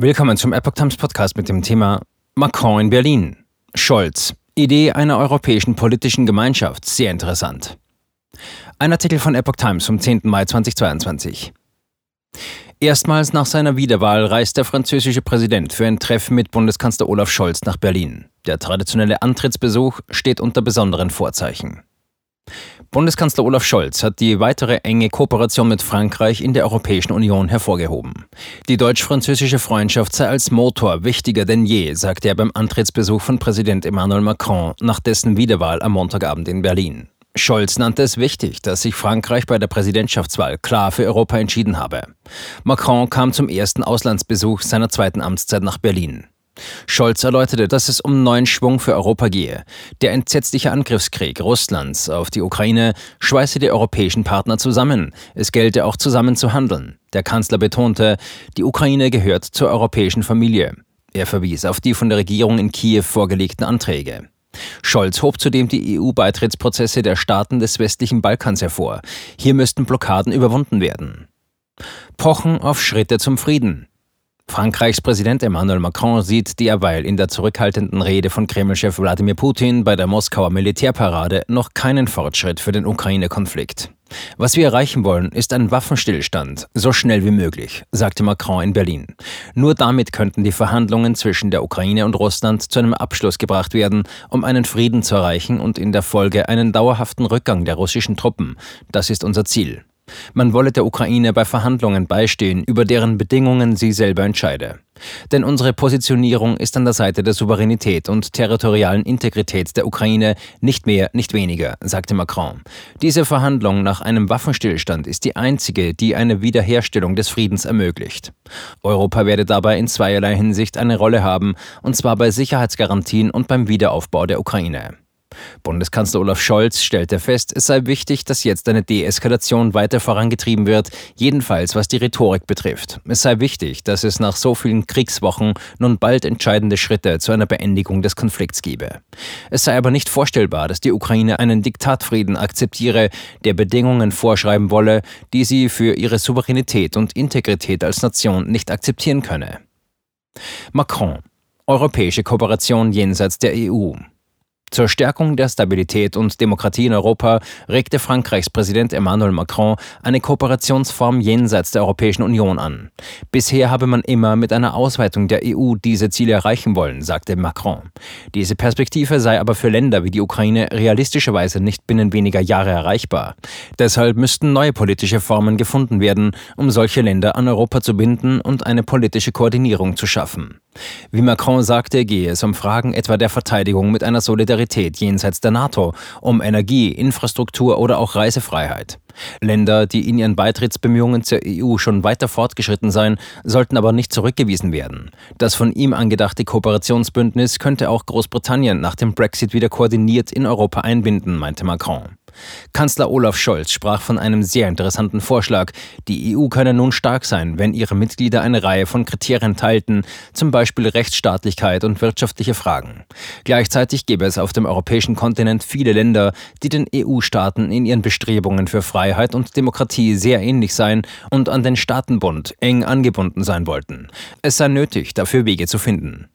Willkommen zum Epoch Times Podcast mit dem Thema Macron in Berlin. Scholz. Idee einer europäischen politischen Gemeinschaft. Sehr interessant. Ein Artikel von Epoch Times vom 10. Mai 2022. Erstmals nach seiner Wiederwahl reist der französische Präsident für ein Treffen mit Bundeskanzler Olaf Scholz nach Berlin. Der traditionelle Antrittsbesuch steht unter besonderen Vorzeichen. Bundeskanzler Olaf Scholz hat die weitere enge Kooperation mit Frankreich in der Europäischen Union hervorgehoben. Die deutsch-französische Freundschaft sei als Motor wichtiger denn je, sagte er beim Antrittsbesuch von Präsident Emmanuel Macron nach dessen Wiederwahl am Montagabend in Berlin. Scholz nannte es wichtig, dass sich Frankreich bei der Präsidentschaftswahl klar für Europa entschieden habe. Macron kam zum ersten Auslandsbesuch seiner zweiten Amtszeit nach Berlin. Scholz erläuterte, dass es um neuen Schwung für Europa gehe. Der entsetzliche Angriffskrieg Russlands auf die Ukraine schweiße die europäischen Partner zusammen. Es gelte auch zusammen zu handeln. Der Kanzler betonte, die Ukraine gehört zur europäischen Familie. Er verwies auf die von der Regierung in Kiew vorgelegten Anträge. Scholz hob zudem die EU-Beitrittsprozesse der Staaten des westlichen Balkans hervor. Hier müssten Blockaden überwunden werden. Pochen auf Schritte zum Frieden. Frankreichs Präsident Emmanuel Macron sieht derweil in der zurückhaltenden Rede von Kremlchef Wladimir Putin bei der Moskauer Militärparade noch keinen Fortschritt für den Ukraine-Konflikt. Was wir erreichen wollen, ist ein Waffenstillstand, so schnell wie möglich, sagte Macron in Berlin. Nur damit könnten die Verhandlungen zwischen der Ukraine und Russland zu einem Abschluss gebracht werden, um einen Frieden zu erreichen und in der Folge einen dauerhaften Rückgang der russischen Truppen. Das ist unser Ziel. Man wolle der Ukraine bei Verhandlungen beistehen, über deren Bedingungen sie selber entscheide. Denn unsere Positionierung ist an der Seite der Souveränität und territorialen Integrität der Ukraine nicht mehr, nicht weniger, sagte Macron. Diese Verhandlung nach einem Waffenstillstand ist die einzige, die eine Wiederherstellung des Friedens ermöglicht. Europa werde dabei in zweierlei Hinsicht eine Rolle haben, und zwar bei Sicherheitsgarantien und beim Wiederaufbau der Ukraine. Bundeskanzler Olaf Scholz stellte fest, es sei wichtig, dass jetzt eine Deeskalation weiter vorangetrieben wird, jedenfalls was die Rhetorik betrifft. Es sei wichtig, dass es nach so vielen Kriegswochen nun bald entscheidende Schritte zu einer Beendigung des Konflikts gebe. Es sei aber nicht vorstellbar, dass die Ukraine einen Diktatfrieden akzeptiere, der Bedingungen vorschreiben wolle, die sie für ihre Souveränität und Integrität als Nation nicht akzeptieren könne. Macron Europäische Kooperation jenseits der EU. Zur Stärkung der Stabilität und Demokratie in Europa regte Frankreichs Präsident Emmanuel Macron eine Kooperationsform jenseits der Europäischen Union an. Bisher habe man immer mit einer Ausweitung der EU diese Ziele erreichen wollen, sagte Macron. Diese Perspektive sei aber für Länder wie die Ukraine realistischerweise nicht binnen weniger Jahre erreichbar. Deshalb müssten neue politische Formen gefunden werden, um solche Länder an Europa zu binden und eine politische Koordinierung zu schaffen. Wie Macron sagte, gehe es um Fragen etwa der Verteidigung mit einer Solidarität jenseits der NATO, um Energie, Infrastruktur oder auch Reisefreiheit. Länder, die in ihren Beitrittsbemühungen zur EU schon weiter fortgeschritten seien, sollten aber nicht zurückgewiesen werden. Das von ihm angedachte Kooperationsbündnis könnte auch Großbritannien nach dem Brexit wieder koordiniert in Europa einbinden, meinte Macron. Kanzler Olaf Scholz sprach von einem sehr interessanten Vorschlag. Die EU könne nun stark sein, wenn ihre Mitglieder eine Reihe von Kriterien teilten, zum Beispiel Rechtsstaatlichkeit und wirtschaftliche Fragen. Gleichzeitig gäbe es auf dem europäischen Kontinent viele Länder, die den EU-Staaten in ihren Bestrebungen für Freiheit und Demokratie sehr ähnlich seien und an den Staatenbund eng angebunden sein wollten. Es sei nötig, dafür Wege zu finden.